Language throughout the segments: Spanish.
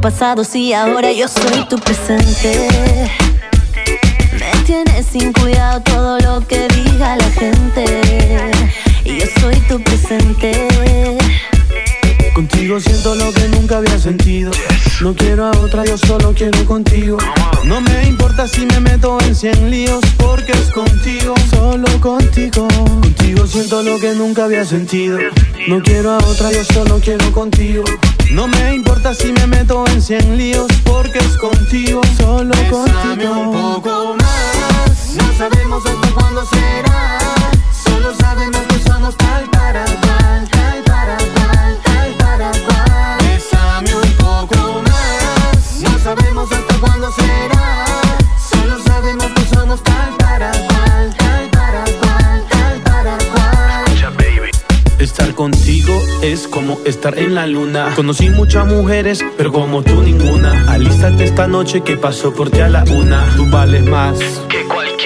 pasado si ahora yo soy tu presente. Me tienes sin cuidado todo lo que diga la gente. Y yo soy tu presente. Contigo siento lo que nunca había sentido. No quiero a otra, yo solo quiero contigo. No me importa si me meto en cien líos, porque es contigo, solo contigo. Contigo siento lo que nunca había sentido. No quiero a otra, yo solo quiero contigo. No me importa si me meto en cien líos, porque es contigo, solo contigo. un poco más, no sabemos hasta cuándo será. Solo sabemos que somos tal para tal sabemos hasta cuándo será. Solo sabemos que somos tal para cual, tal para cual, tal para cual. Estar contigo es como estar en la luna. Conocí muchas mujeres, pero como tú ninguna. Alístate esta noche que pasó por ti a la una. Tú vales más que cualquier.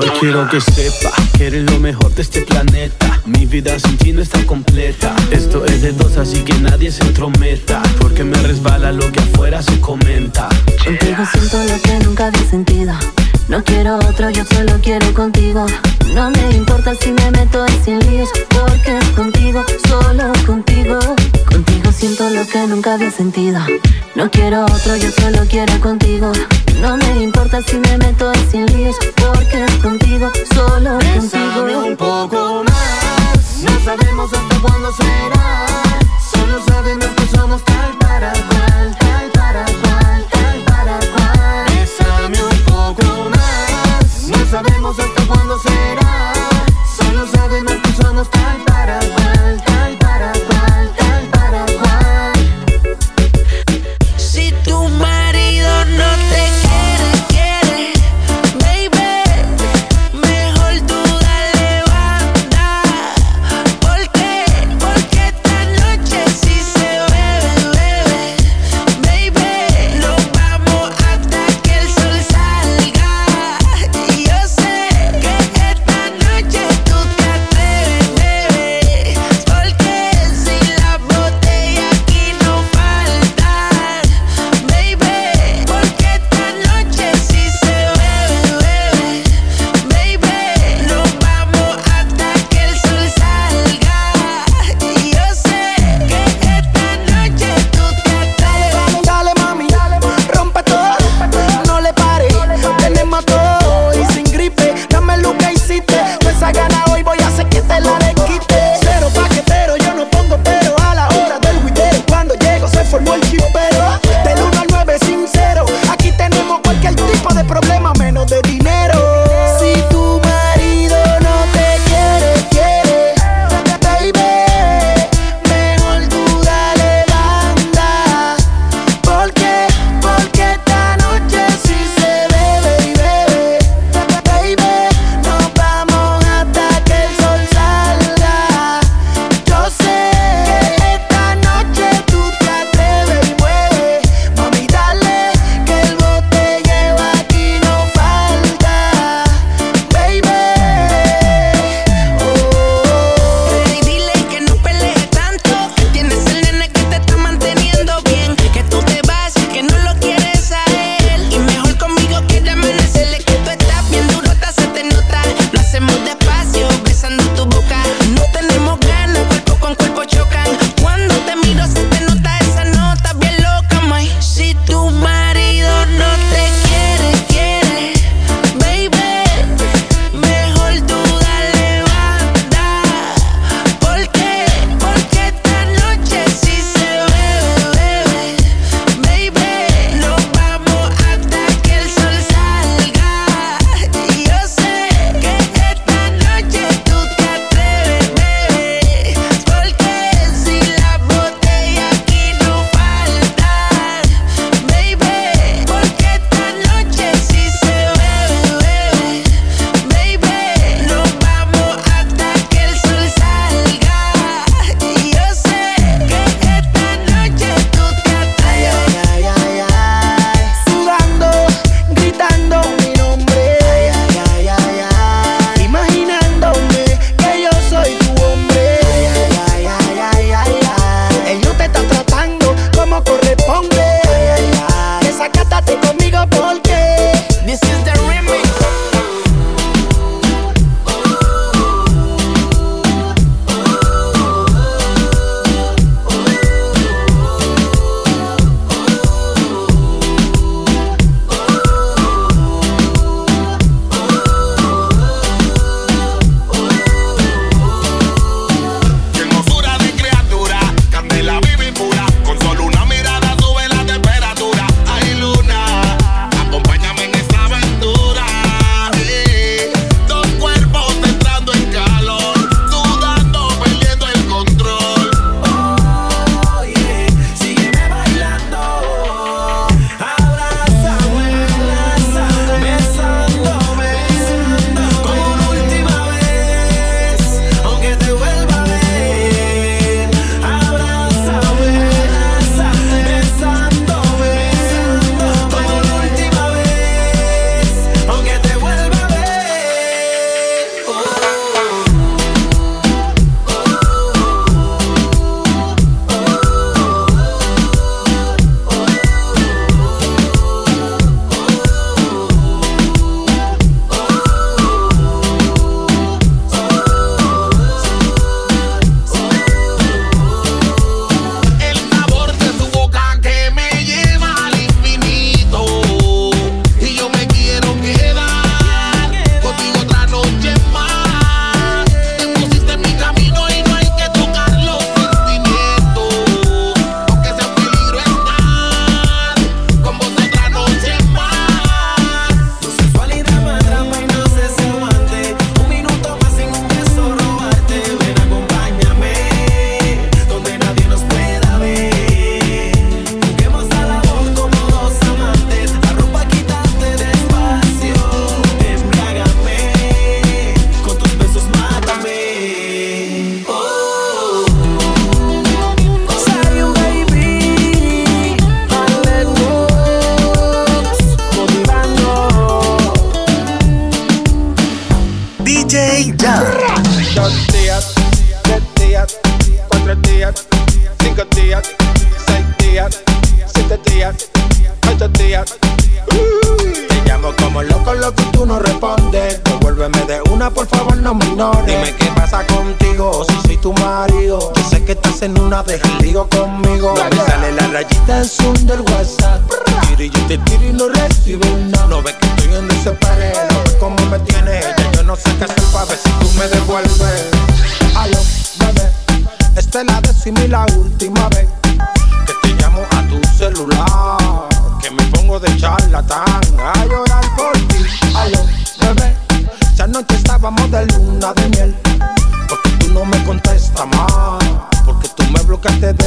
Hoy quiero que sepa que eres lo mejor de este planeta. Mi vida sin ti no está completa. Esto es de dos, así que nadie se entrometa. Porque me resbala lo que afuera se comenta. Contigo siento lo que nunca había sentido. No quiero otro, yo solo quiero contigo. No me importa si me meto en cien líos, porque es contigo, solo contigo. Contigo siento lo que nunca había sentido. No quiero otro, yo solo quiero contigo. No me importa si me meto en cien líos, porque es contigo, solo contigo. un poco más. No sabemos hasta cuándo será. Solo sabemos que somos tal para tal No sabemos hasta cuándo será. Solo sabemos que somos tal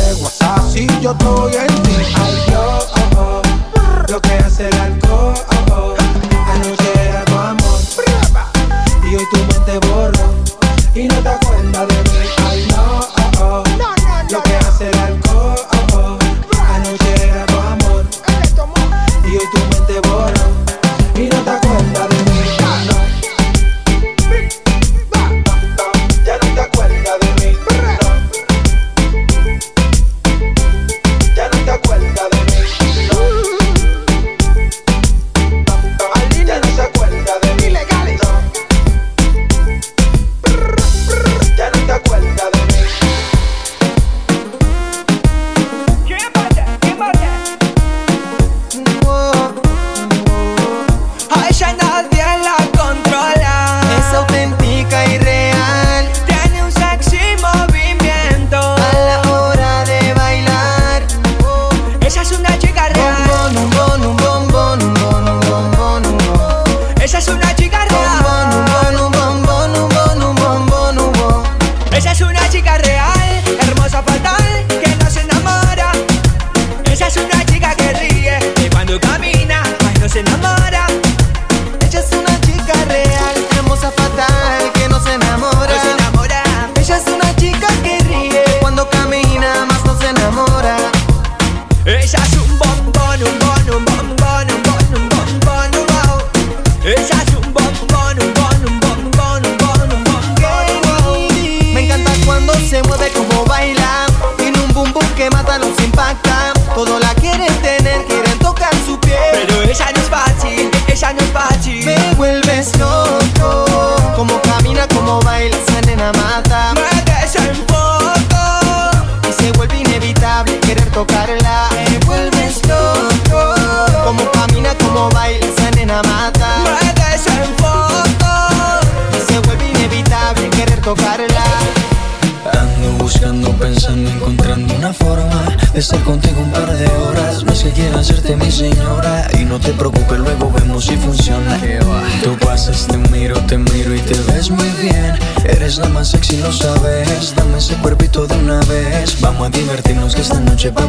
de WhatsApp. Si yo estoy en ti, ay Dios.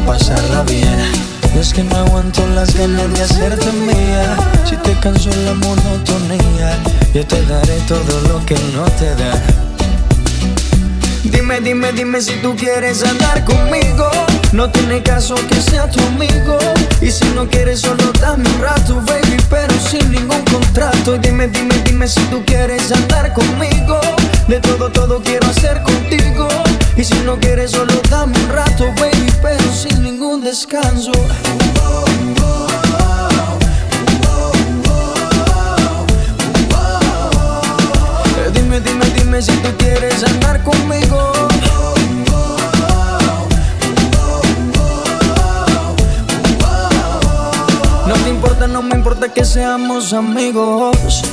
pasarla bien. Y es que no aguanto las ganas de hacerte mía. Si te canso la monotonía, yo te daré todo lo que no te da. Dime, dime, dime si tú quieres andar conmigo. No tiene caso que sea tu amigo. Y si no quieres, solo dame un rato, baby, pero sin ningún contrato. Y dime, dime, dime si tú quieres andar conmigo. De todo, todo quiero hacer contigo. Y si no quieres, solo dame descanso. Eh, dime, dime, dime si tú quieres andar conmigo. No te importa, no me importa que seamos amigos.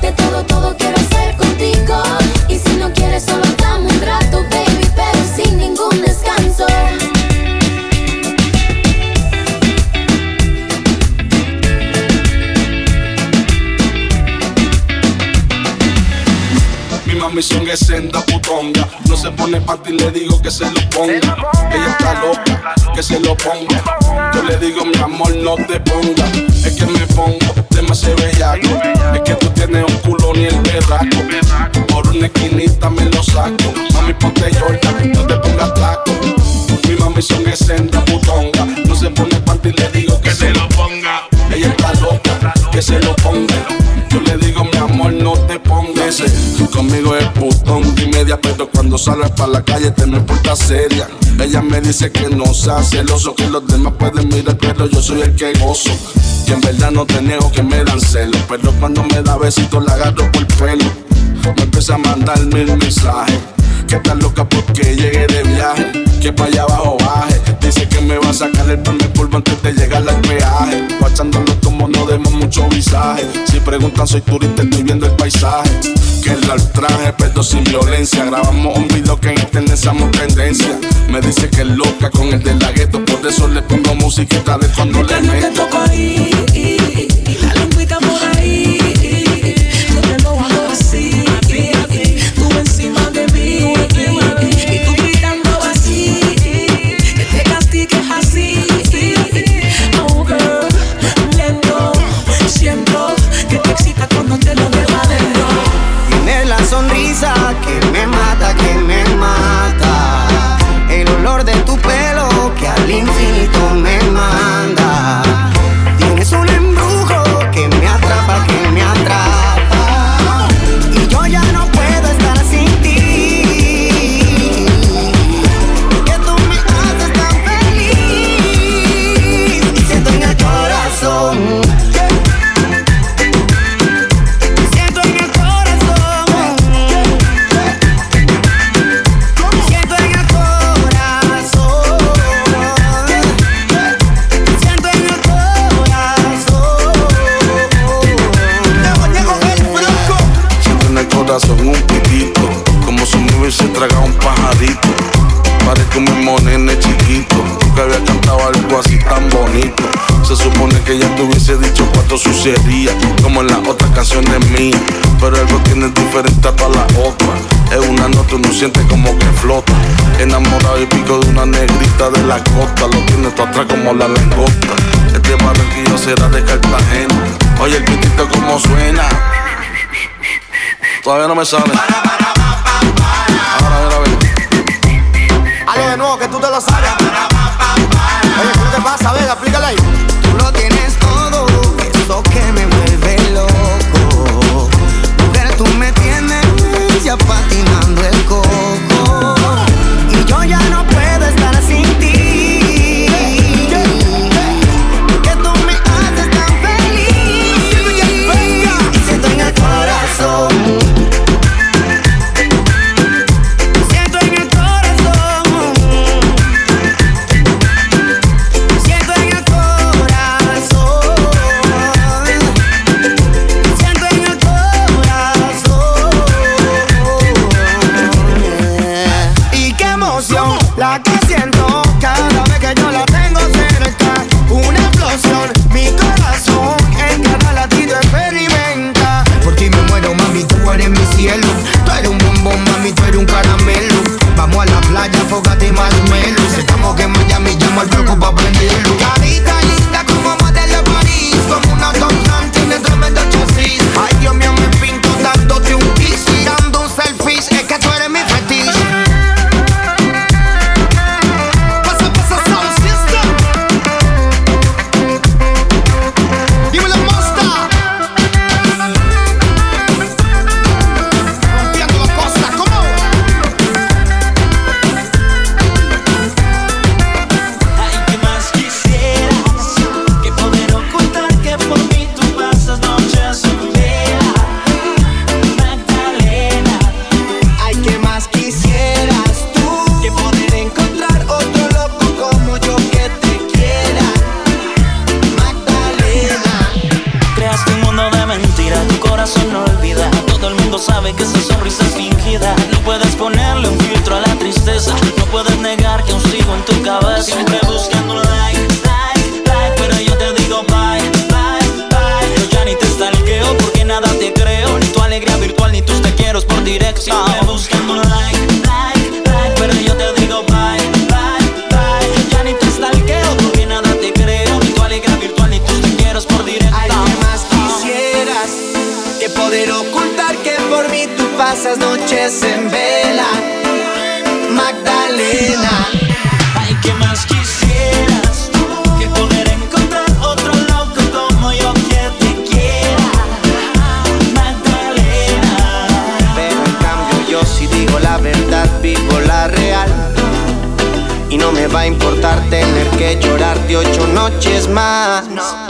De todo, todo quiero hacer contigo. Y si no quieres, solo dame un rato, baby, pero sin ningún descanso. Mi mami son es senda putonga. No se pone ti, le digo que se lo ponga. Ella está loca, que se lo ponga. Yo le digo, mi amor, no te ponga. Es que me pongo bellaco. Es que tú tienes un culo ni el berraco. Por una esquinita me lo saco. Mami, ponte Jordan, no te pongas taco. Mi mami son es senda putonga. No se pone panty, le digo que se lo ponga. Ella está loca, que se lo ponga. Yo le digo, mi amor, no te pongas. Conmigo es putón y media, pero cuando sales para la calle te me porta seria. Ella me dice que no sea celoso, que los demás pueden mirar, pero yo soy el que gozo. Y en verdad no te niego que me dan celos, pero cuando me da besitos la agarro por el pelo. Me empieza a mandar mil mensajes. Que está loca porque llegué de viaje. Que para allá abajo baje. Que me va a sacar el primer polvo antes de llegar al peaje. Guachándolo como no demos mucho visaje. Si preguntan, soy turista, estoy viendo el paisaje. Que el traje, pero sin violencia. Grabamos un video que en somos tendencia. Me dice que es loca con el de la gueto. Por eso le pongo musiquita de cuando le meto. De la costa. Lo tienes tú atrás como la langosta. Este barranquillo será de Cartagena. Oye, el pitito como suena. Todavía no me sale. Ahora, a ver, a ver. Hazlo de nuevo que tú te lo sabes. Oye, ¿qué te pasa? Ven, explícale ahí. Tú lo tienes noches más.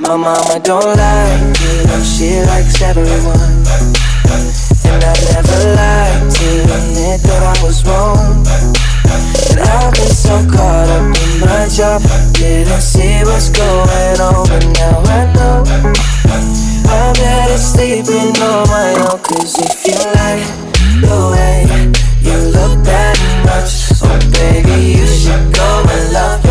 My mama don't like it, she likes everyone. And I never liked it, admit that I was wrong. And I've been so caught up in my job, didn't see what's going on, but now I know. I'm better sleeping on my own, cause if you like the way you look that much, oh baby, you should go and love.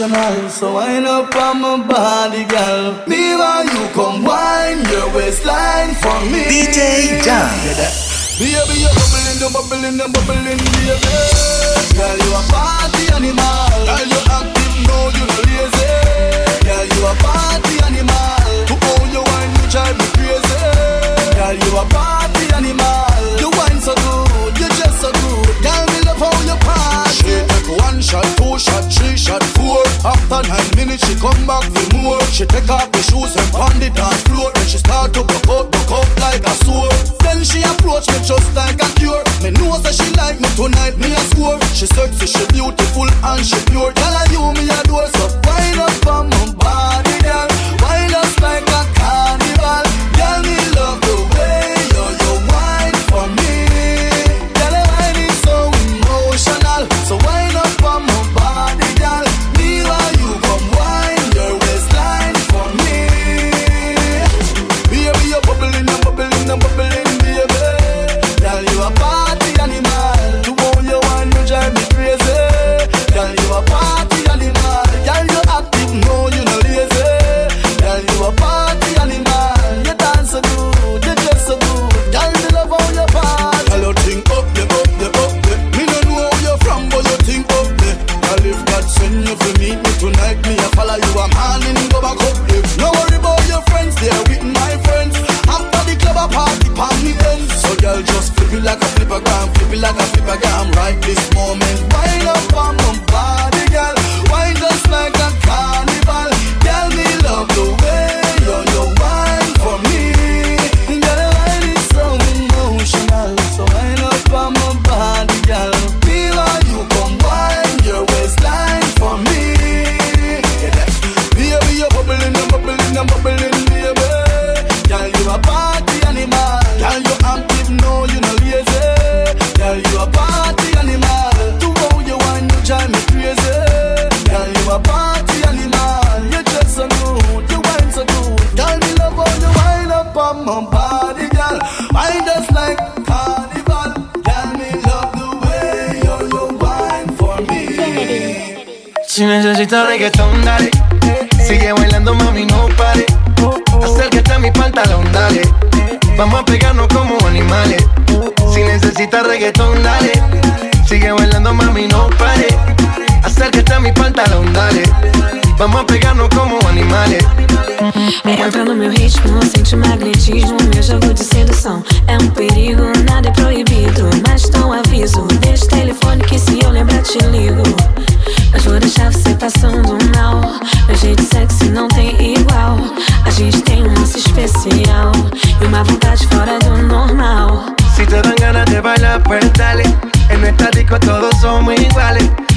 emotional. So wind up on my body, girl. Me Neva, you come wind your waistline for me. DJ John, Baby, you're bubbling, you're bubbling, you're bubbling, baby. Girl, you a party animal. Girl, you active, no, you no lazy. Girl, you a party animal. To all your wine, you drive me crazy. Girl, you a party animal. shot, two shot, three shot, four. After nine minutes, she come back with more. She take off the shoes and pound the dance floor. Then she start to broke out, broke out like a sword. Then she approach me just like a cure. Me know that she like me tonight, me a score. She sexy, she beautiful and she pure. Tell her you me a door, so wind up on my body, girl. Wind up like a Si necesitas reggaetón, dale. Sigue bailando, mami, no pare. Acércate a mi pantalón, dale. Vamos a pegarnos como animales. Si necesitas reggaetón, dale. Sigue bailando, mami, no pare. Acércate a mi pantalón, dale. Vamos a pegarnos como animales. Entra no meu ritmo, sente o magnetismo, meu jogo de sedução. É um perigo, nada é proibido. Mas um aviso, deixa o telefone que se eu lembrar te ligo. Mas vou deixar você passando mal. Meu jeito sexy não tem igual. A gente tem um lance especial e uma vontade fora do normal. Si te dan ganas de bailar, pues dale. En nuestra disco todos somos iguales.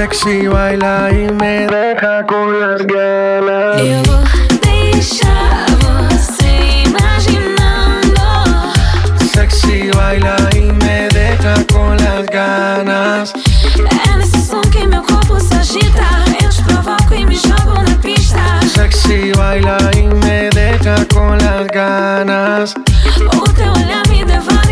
Sexy baila y me deja con las ganas. Eu vou deixar você imaginando. Sexy baila y me deja con las ganas. É nesse som que meu corpo se agita. Eu te provoco e me jogo na pista. Sexy baila y me deja con las ganas. O teu olhar me devora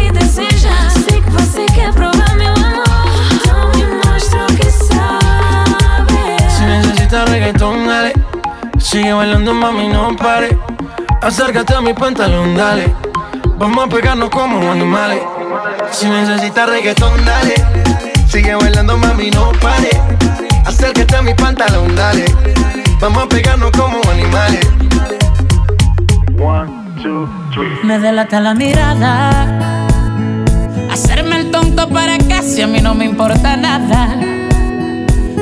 reggaetón, dale. Sigue bailando, mami, no pare. Acércate a mi pantalón, dale. Vamos a pegarnos como animales. Si necesitas reggaetón, dale. Sigue bailando, mami, no pare. Acércate a mi pantalón, dale. Vamos a pegarnos como animales. Me delata la mirada. Hacerme el tonto para casi a mí no me importa nada.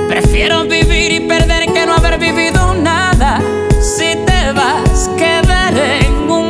Prefiero vivir y perder que no haber vivido nada. Si te vas, quedaré en un